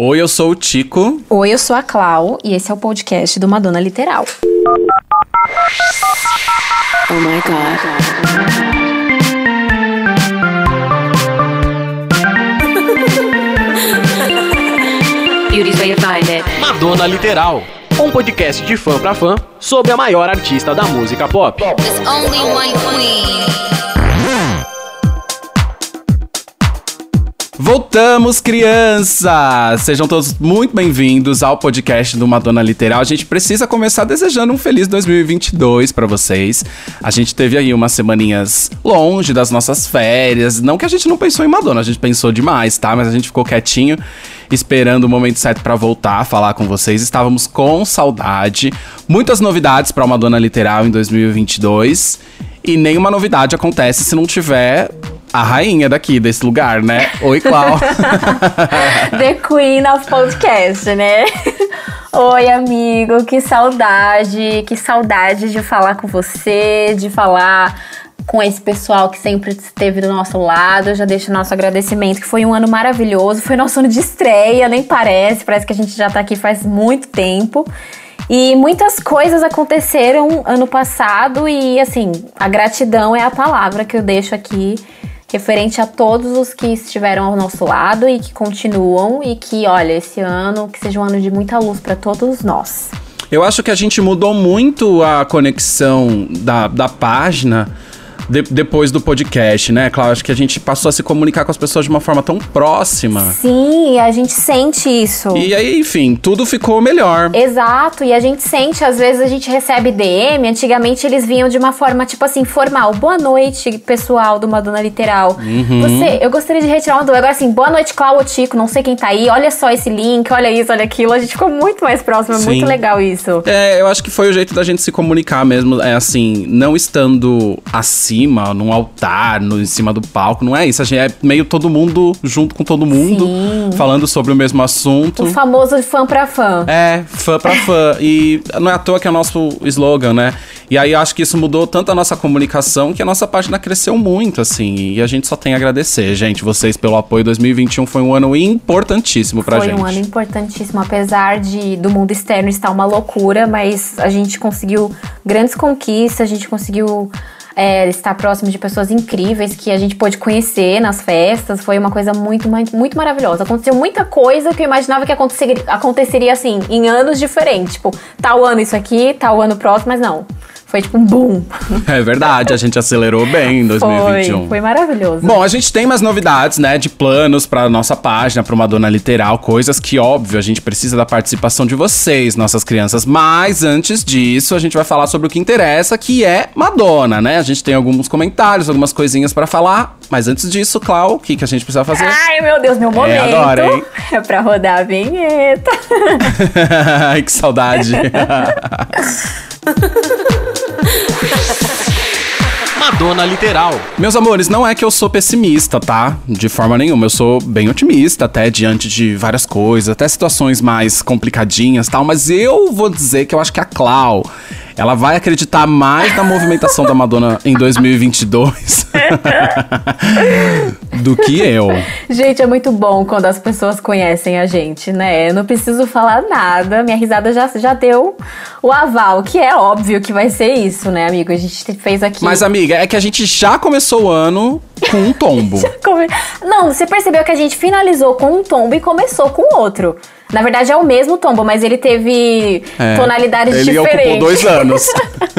Oi, eu sou o Tico. Oi, eu sou a Clau e esse é o podcast do Madonna Literal. Oh my god. Beauty's way to find it. Madonna Literal, um podcast de fã pra fã sobre a maior artista da música pop. There's only one queen. Voltamos, crianças! Sejam todos muito bem-vindos ao podcast do Madonna Literal. A gente precisa começar desejando um feliz 2022 para vocês. A gente teve aí umas semaninhas longe das nossas férias. Não que a gente não pensou em Madonna, a gente pensou demais, tá? Mas a gente ficou quietinho, esperando o momento certo para voltar a falar com vocês. Estávamos com saudade. Muitas novidades para o Madonna Literal em 2022. E nenhuma novidade acontece se não tiver a rainha daqui, desse lugar, né? Oi, Clau. The Queen of Podcast, né? Oi, amigo, que saudade, que saudade de falar com você, de falar com esse pessoal que sempre esteve do nosso lado. Eu já deixo nosso agradecimento, que foi um ano maravilhoso, foi nosso ano de estreia, nem parece, parece que a gente já tá aqui faz muito tempo. E muitas coisas aconteceram ano passado e assim, a gratidão é a palavra que eu deixo aqui referente a todos os que estiveram ao nosso lado e que continuam e que, olha, esse ano que seja um ano de muita luz para todos nós. Eu acho que a gente mudou muito a conexão da, da página de, depois do podcast, né, Cláudia? Acho que a gente passou a se comunicar com as pessoas de uma forma tão próxima. Sim, a gente sente isso. E aí, enfim, tudo ficou melhor. Exato, e a gente sente, às vezes a gente recebe DM, antigamente eles vinham de uma forma, tipo assim, formal. Boa noite, pessoal do Madonna Literal. Uhum. Você, eu gostaria de retirar uma dúvida. Agora, assim, boa noite, Cláudio Tico, não sei quem tá aí, olha só esse link, olha isso, olha aquilo. A gente ficou muito mais próximo, é Sim. muito legal isso. É, eu acho que foi o jeito da gente se comunicar mesmo. É assim, não estando acima, num altar, no, em cima do palco. Não é isso. A gente é meio todo mundo junto com todo mundo, Sim. falando sobre o mesmo assunto. O famoso fã pra fã. É, fã pra fã. E não é à toa que é o nosso slogan, né? E aí eu acho que isso mudou tanto a nossa comunicação que a nossa página cresceu muito, assim. E a gente só tem a agradecer, gente, vocês pelo apoio. 2021 foi um ano importantíssimo pra Foi gente. um ano importantíssimo, apesar de do mundo externo estar uma loucura, mas a gente conseguiu grandes conquistas, a gente conseguiu é, estar próximo de pessoas incríveis que a gente pôde conhecer nas festas. Foi uma coisa muito, muito, maravilhosa. Aconteceu muita coisa que eu imaginava que aconteceria, aconteceria assim, em anos diferentes. Tipo, tal ano isso aqui, tal ano próximo, mas não. Foi tipo um boom. É verdade, a gente acelerou bem em 2021. Foi, foi maravilhoso. Bom, a gente tem mais novidades, né, de planos pra nossa página, pra Madonna Literal, coisas que, óbvio, a gente precisa da participação de vocês, nossas crianças. Mas antes disso, a gente vai falar sobre o que interessa, que é Madonna, né? A gente tem alguns comentários, algumas coisinhas pra falar. Mas antes disso, Clau, o que, que a gente precisa fazer? Ai, meu Deus, meu momento. agora, hein? É pra rodar a vinheta. Ai, que saudade. Madonna Literal. Meus amores, não é que eu sou pessimista, tá? De forma nenhuma. Eu sou bem otimista, até diante de várias coisas, até situações mais complicadinhas e tal. Mas eu vou dizer que eu acho que a Clau, ela vai acreditar mais na movimentação da Madonna em 2022 do que eu. Gente, é muito bom quando as pessoas conhecem a gente, né? Eu não preciso falar nada, minha risada já, já deu o aval, que é óbvio que vai ser isso, né, amigo? A gente fez aqui. Mas, amiga, é que a gente já começou o ano com um tombo. Come- Não, você percebeu que a gente finalizou com um tombo e começou com outro. Na verdade é o mesmo tombo, mas ele teve É, tonalidades Ele diferentes. ocupou dois anos.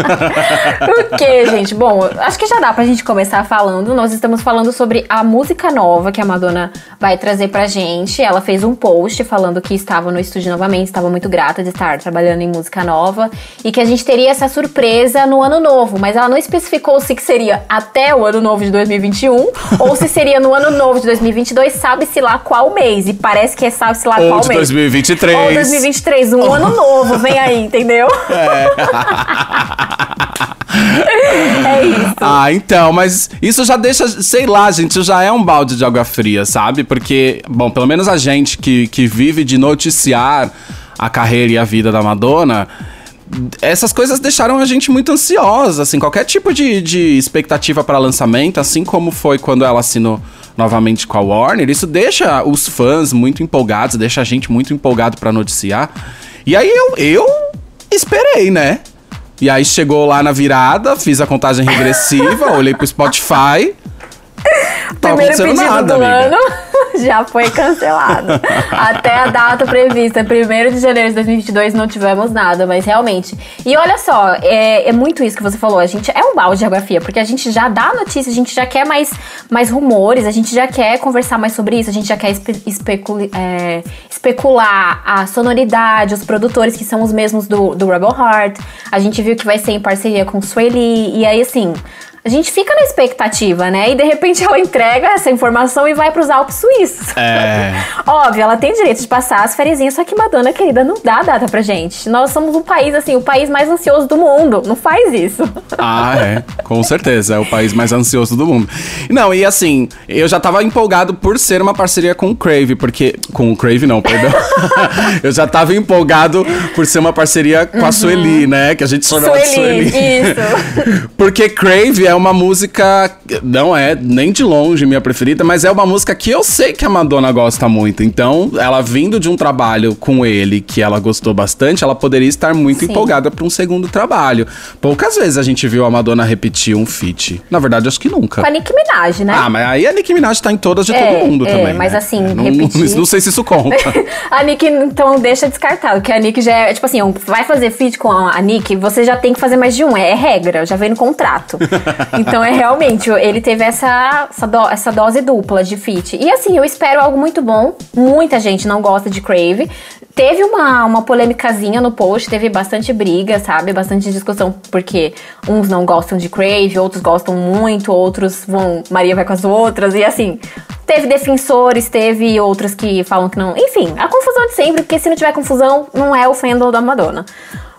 Por quê, gente? Bom, acho que já dá pra gente começar falando. Nós estamos falando sobre a música nova que a Madonna vai trazer pra gente. Ela fez um post falando que estava no estúdio novamente, estava muito grata de estar trabalhando em música nova e que a gente teria essa surpresa no ano novo, mas ela não especificou se que seria até o ano novo de 2021 ou se seria no ano novo de 2022, sabe-se lá qual mês. E parece que é sabe-se lá Ou qual mês. 2023. Ou 2023, um ano novo, vem aí, entendeu? É isso. Ah, então, mas isso já deixa, sei lá, gente, isso já é um balde de água fria, sabe? Porque, bom, pelo menos a gente que, que vive de noticiar a carreira e a vida da Madonna, essas coisas deixaram a gente muito ansiosa, assim, qualquer tipo de, de expectativa para lançamento, assim como foi quando ela assinou novamente com a Warner, isso deixa os fãs muito empolgados, deixa a gente muito empolgado para noticiar. E aí eu, eu esperei, né? E aí chegou lá na virada, fiz a contagem regressiva, olhei pro Spotify. Tava Primeiro acontecendo nada, do amiga. ano já foi cancelado. Até a data prevista, 1 de janeiro de 2022, não tivemos nada, mas realmente. E olha só, é, é muito isso que você falou. A gente é um balde de geografia, porque a gente já dá notícia, a gente já quer mais, mais rumores, a gente já quer conversar mais sobre isso, a gente já quer espe é, especular a sonoridade, os produtores que são os mesmos do, do Rebel Heart. A gente viu que vai ser em parceria com o Sueli, e aí assim. A gente fica na expectativa, né? E de repente ela entrega essa informação e vai pros Alpes suíços. É. Óbvio, ela tem direito de passar as férias, só que Madonna, querida, não dá data pra gente. Nós somos um país, assim, o país mais ansioso do mundo. Não faz isso. Ah, é. Com certeza. É o país mais ansioso do mundo. Não, e assim, eu já tava empolgado por ser uma parceria com o Crave, porque. Com o Crave, não, perdão. eu já tava empolgado por ser uma parceria com a Sueli, né? Que a gente chama ela de Sueli, Sueli. isso. Porque Crave é uma música, não é nem de longe minha preferida, mas é uma música que eu sei que a Madonna gosta muito. Então, ela vindo de um trabalho com ele que ela gostou bastante, ela poderia estar muito Sim. empolgada para um segundo trabalho. Poucas vezes a gente viu a Madonna repetir um feat. Na verdade, acho que nunca. Com a Nicki Minaj, né? Ah, mas aí a Nicki Minaj tá em todas de É, todo mundo é, também. mas né? assim, não, repetir- não sei se isso conta. A Nick, então, deixa descartado, que a Nick já é, tipo assim, vai fazer feat com a Nick, você já tem que fazer mais de um, é, é regra, já vem no contrato. então, é realmente, ele teve essa, essa, do- essa dose dupla de feat. E assim, eu espero algo muito bom, muita gente não gosta de Crave. Teve uma, uma polêmicazinha no post, teve bastante briga, sabe? Bastante discussão, porque uns não gostam de Crave, outros gostam muito, outros vão. Maria vai com as outras, e assim. Teve defensores, teve outros que falam que não. Enfim, a confusão de sempre, porque se não tiver confusão, não é o fandom da Madonna.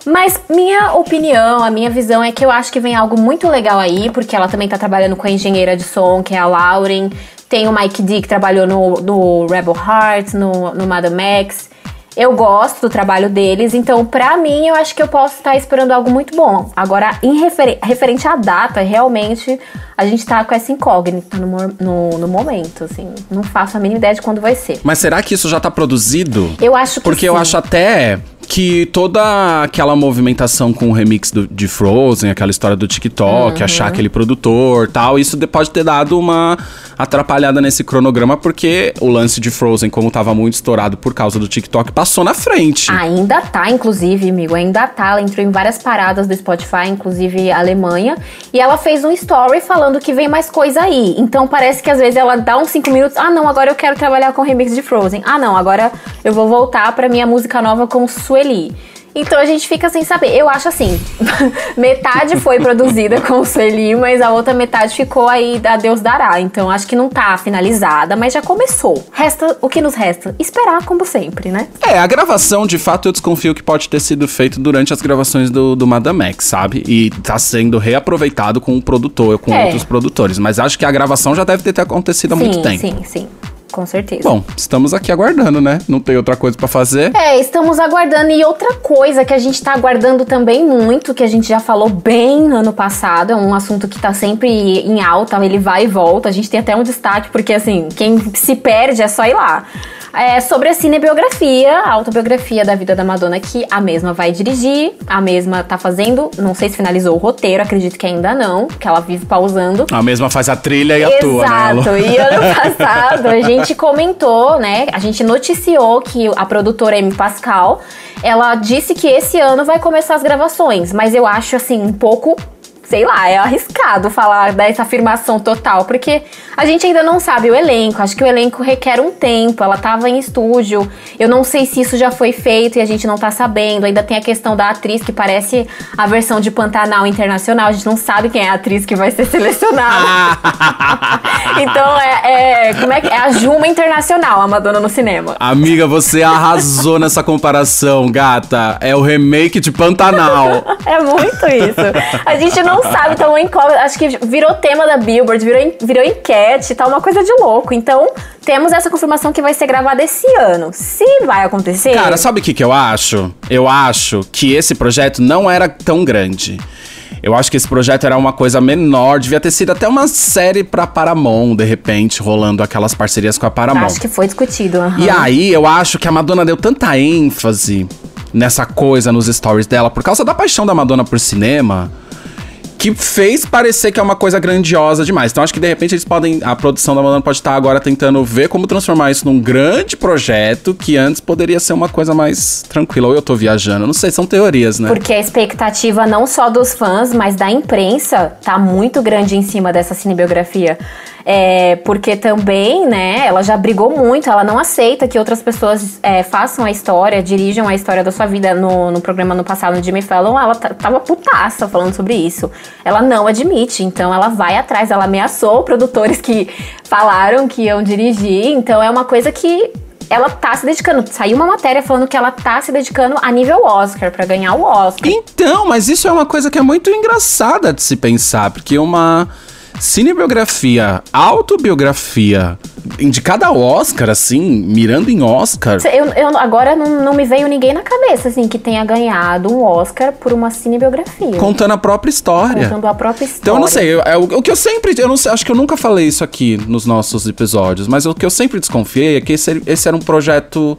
Mas minha opinião, a minha visão é que eu acho que vem algo muito legal aí, porque ela também tá trabalhando com a engenheira de som, que é a Lauren. Tem o Mike D, que trabalhou no, no Rebel Heart, no, no Madame X. Eu gosto do trabalho deles, então pra mim eu acho que eu posso estar esperando algo muito bom. Agora, em referen- referente à data, realmente a gente tá com essa incógnita no, no, no momento, assim. Não faço a mínima ideia de quando vai ser. mas será que isso já tá produzido? Eu acho que Porque eu sim. acho até que toda aquela movimentação com o remix do- de Frozen, aquela história do TikTok, Uhum. achar aquele produtor tal, isso de- pode ter dado uma atrapalhada nesse cronograma, porque o lance de Frozen, como tava muito estourado por causa do TikTok, passou na frente. Ainda tá, inclusive, amigo, ainda tá. Ela entrou em várias paradas do Spotify, inclusive Alemanha. E ela fez um story falando que vem mais coisa aí. Então parece que às vezes ela dá uns 5 minutos. Ah, não, agora eu quero trabalhar com remix de Frozen. Ah, não, agora eu vou voltar pra minha música nova com Sueli. Então a gente fica sem saber. Eu acho assim, metade foi produzida com o Sueli, mas a outra metade ficou aí a Deus dará. Então acho que não tá finalizada, mas já começou. Resta o que nos resta? Esperar como sempre, né? É, a gravação, de fato, eu desconfio que pode ter sido feito durante as gravações do, do Madame X, sabe? E tá sendo reaproveitado com o produtor, com É. outros produtores. Mas acho que a gravação já deve ter acontecido há muito sim, tempo. Sim, sim, com certeza. Bom, estamos aqui aguardando, né? Não tem outra coisa pra fazer. É, estamos aguardando. E outra coisa que a gente tá aguardando também muito, que a gente já falou bem no ano passado, é um assunto que tá sempre em alta, ele vai e volta. A gente tem até um destaque, porque assim, quem se perde é só ir lá. É sobre a cinebiografia, a autobiografia da vida da Madonna, que a mesma vai dirigir, a mesma tá fazendo, não sei se finalizou o roteiro, acredito que ainda não, que ela vive pausando. A mesma faz a trilha e atua, né? Exato. E ano passado a gente comentou, né? A gente noticiou que a produtora Amy Pascal, ela disse que esse ano vai começar as gravações, mas eu acho assim um pouco Sei lá, é arriscado falar dessa afirmação total, porque a gente ainda não sabe o elenco. Acho que o elenco requer um tempo. Ela tava em estúdio. Eu não sei se isso já foi feito e a gente não tá sabendo. Ainda tem a questão da atriz que parece a versão de Pantanal Internacional. A gente não sabe quem é a atriz que vai ser selecionada. Então é, é- Como é que é? A Juma Internacional, a Madonna no cinema. Amiga, você arrasou nessa comparação, gata. É o remake de Pantanal. É muito isso. A gente não não sabe, então incógnita. Acho que virou tema da Billboard, virou, virou enquete, tá uma coisa de louco. Então, temos essa confirmação que vai ser gravada esse ano. Se vai acontecer. Cara, sabe o que, que eu acho? Eu acho que esse projeto não era tão grande. Eu acho que esse projeto era uma coisa menor, devia ter sido até uma série pra Paramount, de repente, rolando aquelas parcerias com a Paramount. acho que foi discutido. aham. E aí, eu acho que a Madonna deu tanta ênfase nessa coisa nos stories dela, por causa da paixão da Madonna por cinema, que fez parecer que é uma coisa grandiosa demais. Então, acho que de repente eles podem. A produção da Madonna pode estar agora tentando ver como transformar isso num grande projeto que antes poderia ser uma coisa mais tranquila. Ou eu tô viajando, não sei, são teorias, né? Porque a expectativa não só dos fãs, mas da imprensa tá muito grande em cima dessa cinebiografia. É, porque também, né, ela já brigou muito, ela não aceita que outras pessoas é, façam a história, dirijam a história da sua vida. No, no programa no passado, no Jimmy Fallon, ela tava putaça falando sobre isso. Ela não admite, então ela vai atrás, ela ameaçou produtores que falaram que iam dirigir, então é uma coisa que ela tá se dedicando. Saiu uma matéria falando que ela tá se dedicando a nível Oscar, pra ganhar o Oscar. Então, mas isso é uma coisa que é muito engraçada de se pensar, porque uma cinebiografia, autobiografia, indicada ao Oscar, assim, mirando em Oscar. Eu, eu- agora não, não me veio ninguém na cabeça, assim, que tenha ganhado um Oscar por uma cinebiografia. Contando a própria história. Contando a própria história. Então eu não sei, eu- é o, o que eu sempre, eu não sei, acho que eu nunca falei isso aqui nos nossos episódios, mas o que eu sempre desconfiei é que esse, esse era um projeto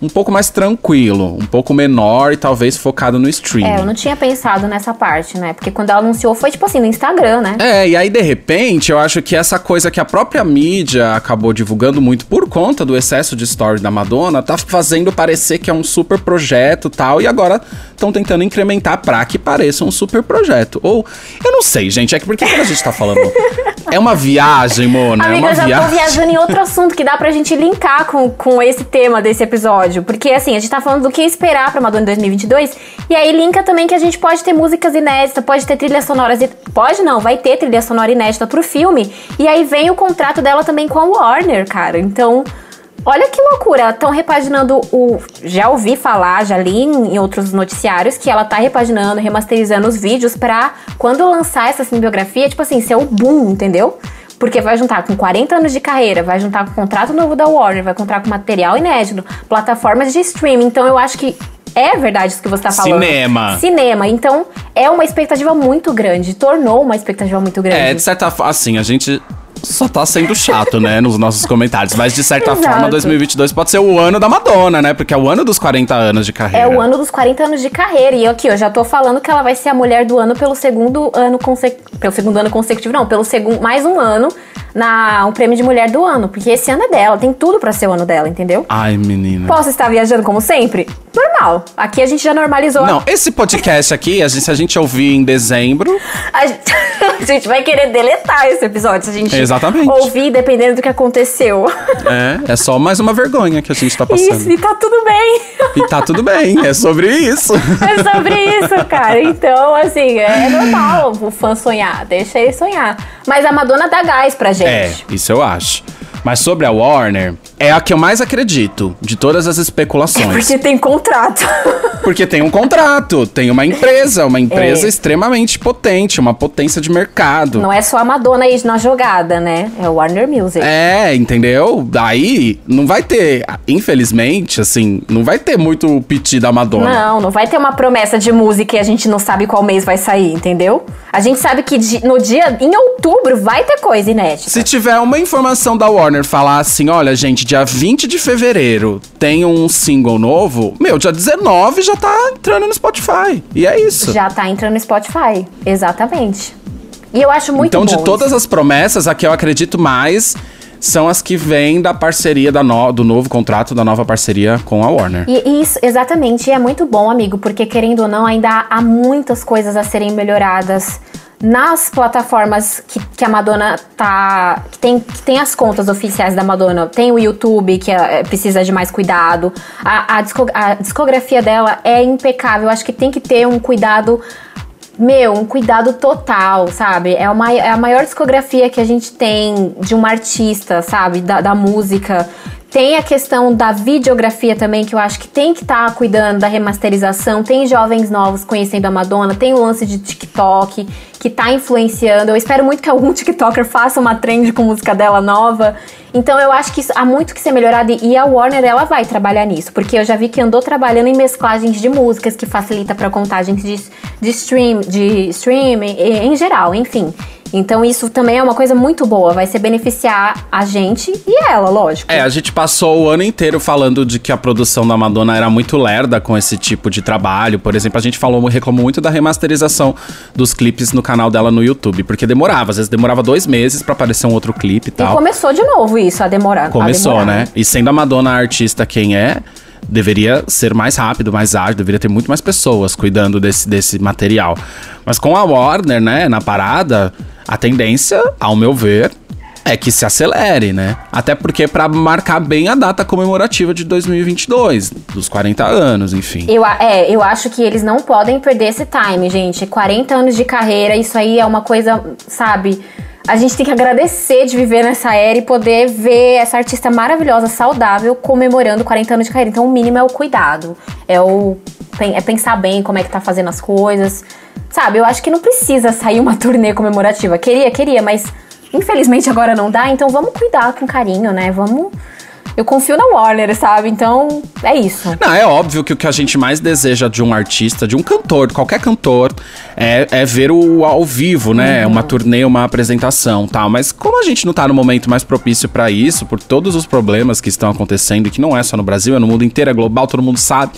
um pouco mais tranquilo, um pouco menor e talvez focado no streaming. É, eu não tinha pensado nessa parte, né? Porque quando ela anunciou foi tipo assim, no Instagram, né? É, e aí de repente eu acho que essa coisa que a própria mídia acabou divulgando muito por conta do excesso de story da Madonna, tá fazendo parecer que é um super projeto e tal, e agora estão tentando incrementar pra que pareça um super projeto. Ou, eu não sei, gente, é que porque quando a gente tá falando. é uma viagem, Mona, é Amiga, uma eu já viagem. tô viajando em outro assunto que dá pra gente linkar com, com esse tema desse episódio. Porque, assim, a gente tá falando do que esperar pra Madonna em 2022. E aí linka também que a gente pode ter músicas inéditas, pode ter trilhas sonoras. Pode não, vai ter trilha sonora inédita pro filme. E aí vem o contrato dela também com a Warner, cara. Então. Olha que loucura, estão repaginando o. Já ouvi falar, já li em outros noticiários que ela tá repaginando, remasterizando os vídeos pra quando lançar essa cinebiografia, tipo assim, ser o boom, entendeu? Porque vai juntar com 40 anos de carreira, vai juntar com contrato novo da Warner, vai juntar com material inédito, plataformas de streaming. Então eu acho que é verdade isso que você tá falando. Cinema. Cinema. Então é uma expectativa muito grande, tornou uma expectativa muito grande. É, de certa forma, assim, a gente só tá sendo chato, né, nos nossos comentários. Mas de certa Exato. forma, 2022 pode ser o ano da Madonna, né? Porque é o ano dos 40 anos de carreira. É o ano dos 40 anos de carreira. E aqui, eu já tô falando que ela vai ser a mulher do ano pelo segundo ano consecutivo. Pelo segundo ano consecutivo, não, pelo segundo. Mais um ano na um prêmio de mulher do ano. Porque esse ano é dela, tem tudo pra ser o ano dela, entendeu? Ai, menina. Posso estar viajando como sempre? Normal. Aqui a gente já normalizou. Não, esse podcast aqui, a gente- se a gente ouvir em dezembro, A gente, a gente vai querer deletar esse episódio se a gente Exatamente. ouvir, dependendo do que aconteceu. é, é só mais uma vergonha que a gente tá passando. Isso, e tá tudo bem. E tá tudo bem, é sobre isso. É sobre isso, cara. Então, assim, é normal o fã sonhar. Deixa ele sonhar. Mas a Madonna dá gás pra É, gente. isso eu acho. Mas sobre a Warner, é a que eu mais acredito de todas as especulações. Porque tem contrato. Porque tem um contrato, tem uma empresa, uma empresa É. extremamente potente, uma potência de mercado. Não é só a Madonna aí na jogada, né? É o Warner Music. É, entendeu? Daí não vai ter, infelizmente, assim, não vai ter muito piti da Madonna. Não, não vai ter uma promessa de música e a gente não sabe qual mês vai sair, entendeu? A gente sabe que no dia, em outubro, vai ter coisa inédita. Se tiver uma informação da Warner falar assim, olha, gente, dia 20 de fevereiro tem um single novo, meu, dia 19 já tá entrando no Spotify. E é isso. Já tá entrando no Spotify. Exatamente. E eu acho muito então, de todas isso. as promessas, a que eu acredito mais são as que vêm da parceria da no- do novo contrato, da nova parceria com a Warner. E isso, exatamente, e é muito bom, amigo, porque querendo ou não, ainda há muitas coisas a serem melhoradas nas plataformas que, que a Madonna tá. Que tem, que tem as contas oficiais da Madonna. Tem o YouTube, que é- precisa de mais cuidado. A, a disco- a discografia dela é impecável. Acho que tem que ter um cuidado. Meu, um cuidado total, sabe? É, uma, é a maior discografia que a gente tem de uma artista, sabe? Da, da música. Tem a questão da videografia também, que eu acho que tem que estar cuidando da remasterização. Tem jovens novos conhecendo a Madonna, tem o lance de TikTok que tá influenciando. Eu espero muito que algum TikToker faça uma trend com música dela nova. Então eu acho que isso, há muito que ser melhorado e a Warner ela vai trabalhar nisso, porque eu já vi que andou trabalhando em mesclagens de músicas que facilita para contagens de, de stream, de stream em geral, enfim. Então isso também é uma coisa muito boa, vai ser beneficiar a gente e ela, lógico. É, a gente passou o ano inteiro falando de que a produção da Madonna era muito lerda com esse tipo de trabalho. Por exemplo, a gente falou, reclamou muito da remasterização dos clipes no canal dela no YouTube, porque demorava, às vezes demorava dois meses para aparecer um outro clipe e tal. E começou de novo isso, a demorar. Começou, a demorar. né? E sendo a Madonna a artista quem é, deveria ser mais rápido, mais ágil, deveria ter muito mais pessoas cuidando desse, desse material. Mas com a Warner, né, na parada, a tendência, ao meu ver, é que se acelere, né? Até porque para marcar bem a data comemorativa de 2022, dos 40 anos, enfim. Eu, é, eu acho que eles não podem perder esse time, gente. 40 anos de carreira, isso aí é uma coisa, sabe? A gente tem que agradecer de viver nessa era e poder ver essa artista maravilhosa, saudável, comemorando 40 anos de carreira. Então, o mínimo é o cuidado. É o é pensar bem como é que tá fazendo as coisas. Sabe, eu acho que não precisa sair uma turnê comemorativa. Queria, queria, mas infelizmente agora não dá. Então, vamos cuidar com carinho, né? Vamos. Eu confio na Warner, sabe? Então, é isso. Não, é óbvio que o que a gente mais deseja de um artista, de um cantor, de qualquer cantor, é, é ver o ao vivo, né? Uma turnê, uma apresentação tal. Mas como a gente não tá no momento mais propício pra isso, por todos os problemas que estão acontecendo, e que não é só no Brasil, é no mundo inteiro, é global, todo mundo sabe.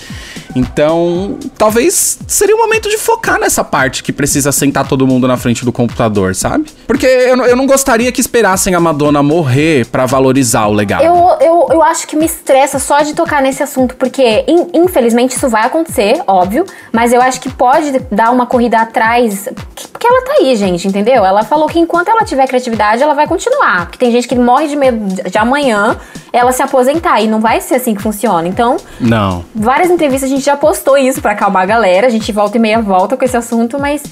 Então, talvez seria o momento de focar nessa parte que precisa sentar todo mundo na frente do computador, sabe? Porque eu, não- eu não gostaria que esperassem a Madonna morrer pra valorizar o legado. Eu, eu, eu acho que me estressa só de tocar nesse assunto, porque in- infelizmente isso vai acontecer, óbvio, mas eu acho que pode dar uma corrida atrás, que- porque ela tá aí, gente, entendeu? Ela falou que enquanto ela tiver criatividade, ela vai continuar. Porque tem gente que morre de medo de- amanhã ela se aposentar, e não vai ser assim que funciona. Então, Não. várias entrevistas a gente já postou isso pra acalmar a galera, a gente volta e meia volta com esse assunto, mas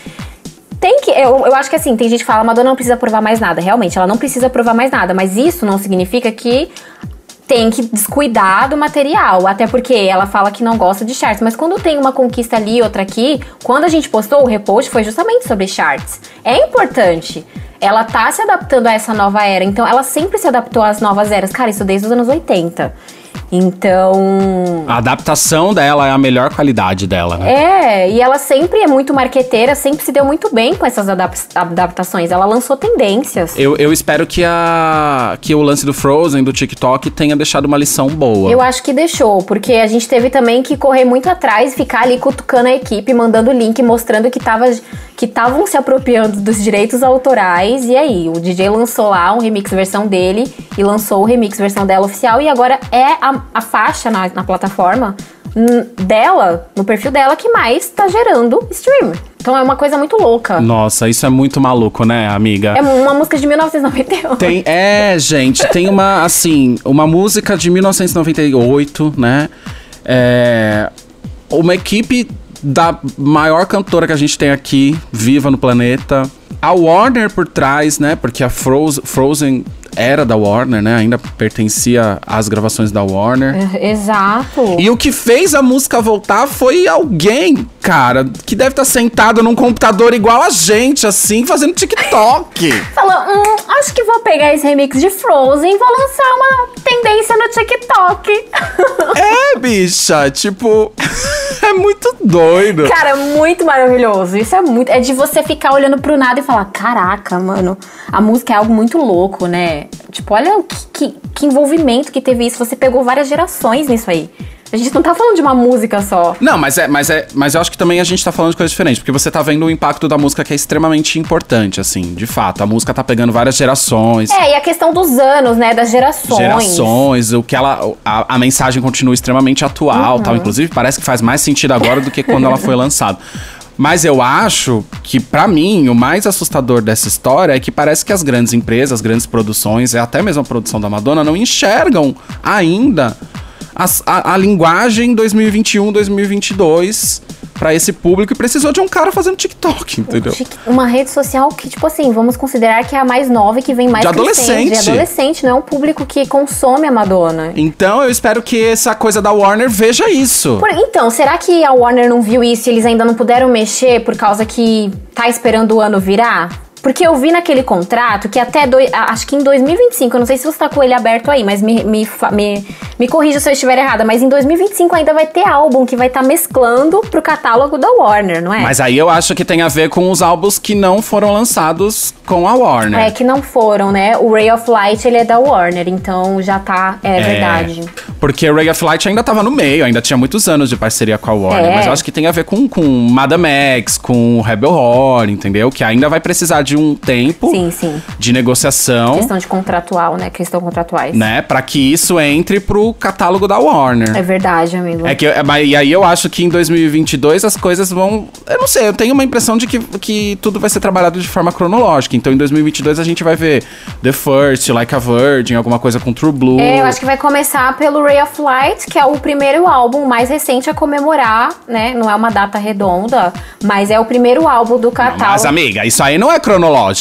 tem que. Eu, eu acho que assim, tem gente que fala, Madonna não precisa provar mais nada. Realmente, ela não precisa provar mais nada, mas isso não significa que tem que descuidar do material. Até porque ela fala que não gosta de charts. Mas quando tem uma conquista ali outra aqui, quando a gente postou o repost foi justamente sobre charts. É importante. Ela tá se adaptando a essa nova era. Então, ela sempre se adaptou às novas eras. Cara, isso desde os anos 80. Então. A adaptação dela é a melhor qualidade dela, né? É, e ela sempre é muito marqueteira, sempre se deu muito bem com essas adap- adaptações. Ela lançou tendências. Eu, eu espero que, a, que o lance do Frozen, do TikTok, tenha deixado uma lição boa. Eu acho que deixou, porque a gente teve também que correr muito atrás, ficar ali cutucando a equipe, mandando link, mostrando que tava que estavam se apropriando dos direitos autorais. E aí, o DJ lançou lá um remix versão dele e lançou o remix versão dela oficial. E agora é a, a faixa na, na plataforma hum, dela, no perfil dela, que mais tá gerando stream. Então é uma coisa muito louca. Nossa, isso é muito maluco, né, amiga? É uma música de 1998. Tem, é, gente, tem uma, assim, uma música de 1998, né? É, uma equipe da maior cantora que a gente tem aqui, viva no planeta. A Warner por trás, né? Porque a Frozen, Frozen era da Warner, né? Ainda pertencia às gravações da Warner. Exato. E o que fez a música voltar foi alguém, cara, que deve estar sentado num computador igual a gente, assim, fazendo TikTok. Falou, hum, acho que vou pegar esse remix de Frozen e vou lançar uma tendência no TikTok. É, bicha, tipo, é muito doido. Cara, muito maravilhoso. Isso é muito. É de você ficar olhando pro nada e falar: caraca, mano, a música é algo muito louco, né? Tipo, olha que, que, que envolvimento que teve isso. Você pegou várias gerações nisso aí. A gente não tá falando de uma música só. Não, mas é, mas é, mas eu acho que também a gente tá falando de coisas diferentes, porque você tá vendo o impacto da música que é extremamente importante, assim, de fato. A música tá pegando várias gerações. É, e a questão dos anos, né? Das gerações. Gerações, o que ela. A, a mensagem continua extremamente atual, Uhum. tal. Inclusive, parece que faz mais sentido agora do que quando ela foi lançada. Mas eu acho que, pra mim, o mais assustador dessa história é que parece que as grandes empresas, as grandes produções, e até mesmo a produção da Madonna, não enxergam ainda as- a, a linguagem 2021, 2022 pra esse público e precisou de um cara fazendo TikTok, entendeu? Uma rede social que, tipo assim, vamos considerar que é a mais nova e que vem mais De adolescente. De adolescente, não é um público que consome a Madonna. Então eu espero que essa coisa da Warner veja isso. Por- então, será que a Warner não viu isso e eles ainda não puderam mexer por causa que tá esperando o ano virar? Porque eu vi naquele contrato que até, a- acho que em 2025, eu não sei se você tá com ele aberto aí, mas me, me, me, me corrija se eu estiver errada, mas em 2025 ainda vai ter álbum que vai estar mesclando pro catálogo da Warner, não é? Mas aí eu acho que tem a ver com os álbuns que não foram lançados com a Warner. É, que não foram, né? O Ray of Light, ele é da Warner, então já tá, é, verdade. Porque Ray of Light ainda tava no meio, ainda tinha muitos anos de parceria com a Warner. É. Mas eu acho que tem a ver com, com Madame X, com Rebel Horror, entendeu? Que ainda vai precisar de um tempo Sim, sim. de negociação, Questão de contratual, né? Questão contratuais. né? Pra que isso entre pro catálogo da Warner. É verdade, amigo. É que, é, mas- e aí eu acho que em 2022 as coisas vão. Eu não sei, eu tenho uma impressão de que, que tudo vai ser trabalhado de forma cronológica. Então em 2022 a gente vai ver The First, Like a Virgin, alguma coisa com True Blue. É, eu acho que vai começar pelo Ray of Light, que é o primeiro álbum mais recente a comemorar, né? Não é uma data redonda, mas é o primeiro álbum do Não, catálogo. mas amiga, isso aí não é cronológico.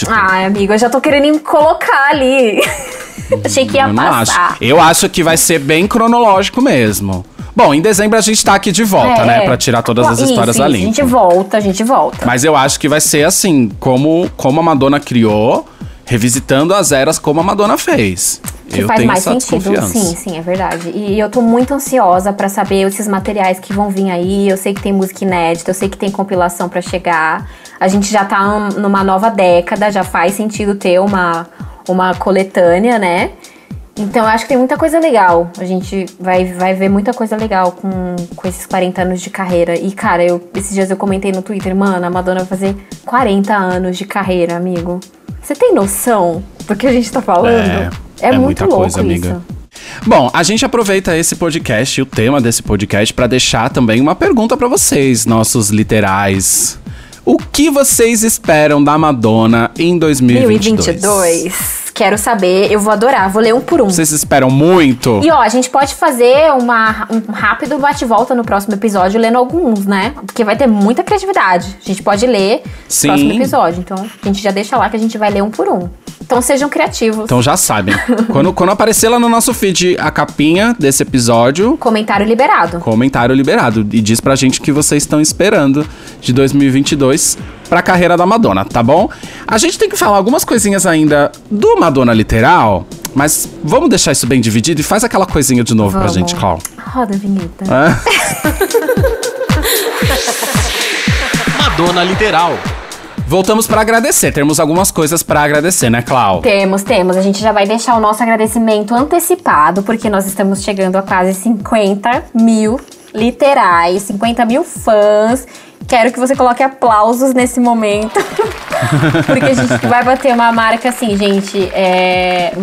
Ai, amigo, eu já tô querendo me colocar ali. Achei que ia eu não acho. passar. Eu acho que vai ser bem cronológico mesmo. Bom, em dezembro a gente tá aqui de volta, É. né? Pra tirar todas as Isso, histórias isso, da A limpo. gente volta, a gente volta. Mas eu acho que vai ser assim, como, como a Madonna criou, revisitando as eras como a Madonna fez. Que eu faz mais sentido. Sim, sim, é verdade. E eu tô muito ansiosa pra saber esses materiais que vão vir aí. Eu sei que tem música inédita, eu sei que tem compilação pra chegar. A gente já tá num- numa nova década, já faz sentido ter uma, uma coletânea, né? Então eu acho que tem muita coisa legal. A gente vai, vai ver muita coisa legal com, com esses 40 anos de carreira. E, cara, eu, esses dias eu comentei no Twitter, mano, a Madonna vai fazer 40 anos de carreira, amigo. Você tem noção do que a gente tá falando? É, É, é muito muita louco coisa, amiga. isso. Bom, a gente aproveita esse podcast, o tema desse podcast, pra deixar também uma pergunta pra vocês, nossos literais. O que vocês esperam da Madonna em 2022? 2022. Quero saber, eu vou adorar, vou ler um por um. Vocês esperam muito? E ó, a gente pode fazer uma, um rápido bate-volta no próximo episódio, lendo alguns, né? Porque vai ter muita criatividade. A gente pode ler Sim. no próximo episódio. Então, a gente já deixa lá que a gente vai ler um por um. Então, sejam criativos. Então já sabem. quando, quando aparecer lá no nosso feed a capinha desse episódio, Comentário liberado. comentário liberado. E diz pra gente o que vocês estão esperando de 2022 pra carreira da Madonna, tá bom? A gente tem que falar algumas coisinhas ainda do Madonna Literal, mas vamos deixar isso bem dividido e faz aquela coisinha de novo pra Vamos. gente, Clau. Roda a vinheta. Hã? Madonna Literal. Voltamos pra agradecer. Temos algumas coisas pra agradecer, né, Clau? Temos, temos. A gente já vai deixar o nosso agradecimento antecipado, porque nós estamos chegando a quase 50 mil literais, 50 mil fãs. Quero que você coloque aplausos nesse momento. porque a gente vai bater uma marca assim, gente. É.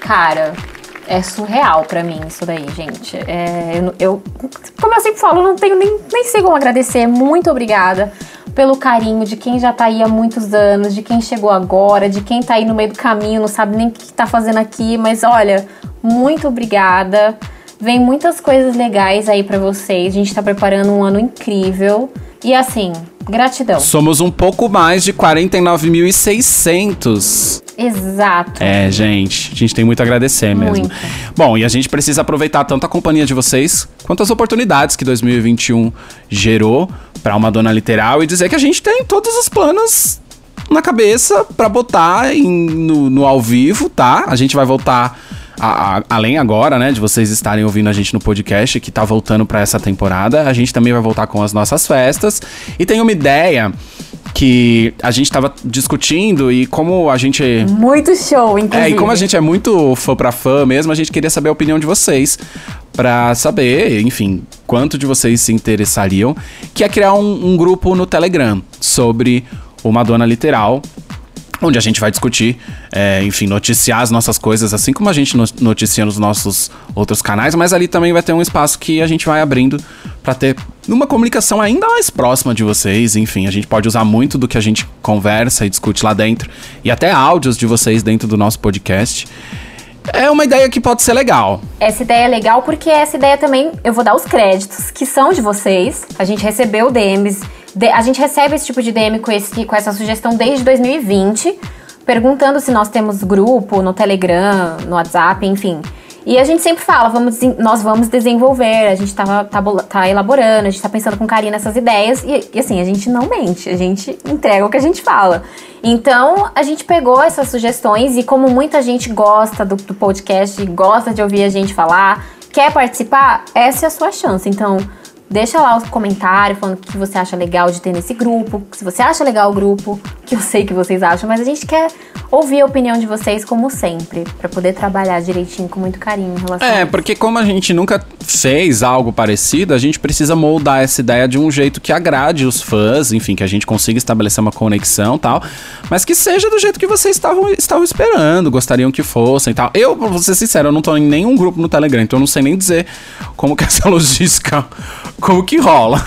Cara. É surreal pra mim isso daí, gente. É, eu, como eu sempre falo, não tenho nem, nem sei como agradecer. Muito obrigada pelo carinho de quem já tá aí há muitos anos, de quem chegou agora, de quem tá aí no meio do caminho, não sabe nem o que tá fazendo aqui, mas olha, muito obrigada. Vem muitas coisas legais aí pra vocês. A gente tá preparando um ano incrível. E assim, gratidão. Somos um pouco mais de 49.600. Exato. É, gente, a gente tem muito a agradecer mesmo. Muito. Bom, e a gente precisa aproveitar tanto a companhia de vocês quanto as oportunidades que 2021 gerou pra uma dona literal e dizer que a gente tem todos os planos na cabeça pra botar em- no, no ao vivo, tá? A gente vai voltar a- a- além agora, né, de vocês estarem ouvindo a gente no podcast que tá voltando pra essa temporada, a gente também vai voltar com as nossas festas e tem uma ideia que a gente tava discutindo e como a gente Muito show, inclusive. é, e como a gente é muito fã pra fã mesmo, a gente queria saber a opinião de vocês. Pra saber, enfim, quanto de vocês se interessariam. Que é criar um, um grupo no Telegram sobre o Madonna Literal. Onde a gente vai discutir, é, enfim, noticiar as nossas coisas, assim como a gente no- noticia nos nossos outros canais, mas ali também vai ter um espaço que a gente vai abrindo pra ter uma comunicação ainda mais próxima de vocês. Enfim, a gente pode usar muito do que a gente conversa e discute lá dentro, e até áudios de vocês dentro do nosso podcast. É uma ideia que pode ser legal. Essa ideia é legal porque essa ideia também, eu vou dar os créditos, que são de vocês. A gente recebeu DMs, de- a gente recebe esse tipo de DM com, esse, com essa sugestão desde 2020, perguntando se nós temos grupo no Telegram, no WhatsApp, enfim. E a gente sempre fala, vamos, nós vamos desenvolver, a gente tá, bol- tá elaborando, a gente tá pensando com carinho nessas ideias, e, e assim, a gente não mente, a gente entrega o que a gente fala. Então, a gente pegou essas sugestões e como muita gente gosta do, do podcast, gosta de ouvir a gente falar, quer participar, essa é a sua chance. Então, deixa lá o comentário falando o que você acha legal de ter nesse grupo, se você acha legal o grupo, que eu sei que vocês acham, mas a gente quer ouvir a opinião de vocês como sempre, pra poder trabalhar direitinho com muito carinho em relação a É, isso. porque como a gente nunca fez algo parecido, a gente precisa moldar essa ideia de um jeito que agrade os fãs, enfim, que a gente consiga estabelecer uma conexão e tal, mas que seja do jeito que vocês estavam, estavam esperando, gostariam que fossem e tal. Eu, pra ser sincero, eu não tô em nenhum grupo no Telegram, então eu não sei nem dizer como que essa logística, como que rola.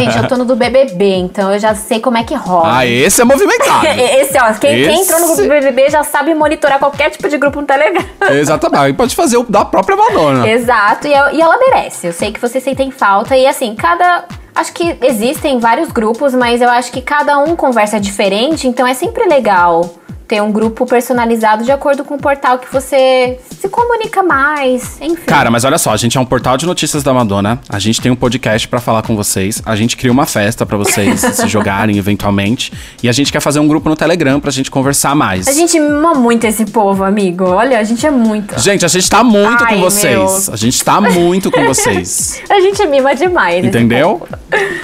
Gente, eu tô no do BBB, então eu já sei como é que rola. ah, esse é movimentado. Esse, ó, quem, quem entrou no grupo Esse- do BBB já sabe monitorar qualquer tipo de grupo no Telegram. Exatamente, pode fazer o da própria Madonna. Exato, e, eu- e ela merece. Eu sei que vocês sentem falta. E assim, cada. Acho que existem vários grupos, mas eu acho que cada um conversa diferente, então é sempre legal ter um grupo personalizado de acordo com o portal que você se comunica mais, enfim. Cara, mas olha só, a gente é um portal de notícias da Madonna. A gente tem um podcast pra falar com vocês. A gente cria uma festa pra vocês se jogarem eventualmente. E a gente quer fazer um grupo no Telegram pra gente conversar mais. A gente mima muito esse povo, amigo. Olha, a gente é muito. Gente, a gente tá muito Ai, com vocês. meu. A gente tá muito com vocês. A gente mima demais. Entendeu?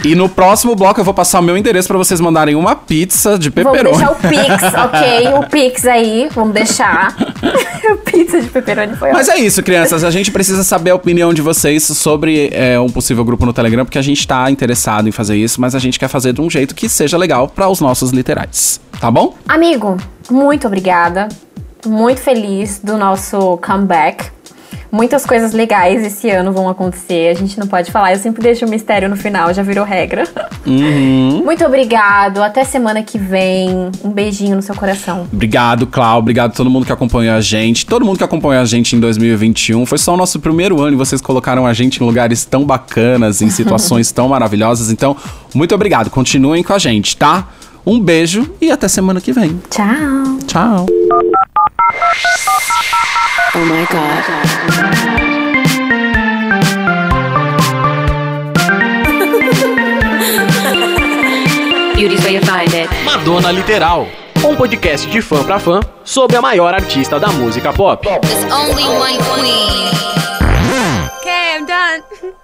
E no próximo bloco eu vou passar o meu endereço pra vocês mandarem uma pizza de Vamos pepperoni. deixar o Pix, ok? O Pix aí, vamos deixar. o pizza de pepperoni foi Mas é isso, crianças. A gente precisa saber a opinião de vocês sobre é, um possível grupo no Telegram, porque a gente tá interessado em fazer isso, mas a gente quer fazer de um jeito que seja legal para os nossos literais. Tá bom? Amigo, muito obrigada. Muito feliz do nosso comeback. Muitas coisas legais esse ano vão acontecer. A gente não pode falar, eu sempre deixo o mistério no final, já virou regra. Muito obrigado. Até semana que vem. Um beijinho no seu coração. Obrigado, Clau. Obrigado a todo mundo que acompanhou a gente. Todo mundo que acompanhou a gente em 2021. Foi só o nosso primeiro ano e vocês colocaram a gente em lugares tão bacanas, em situações tão maravilhosas. Então, muito obrigado. Continuem com a gente, tá? Um beijo e até semana que vem. Tchau. Tchau. Oh my god. Beauty's way you find it. Madonna Literal. Um podcast de fã pra fã sobre a maior artista da música pop. It's only one queen. Okay, I'm done.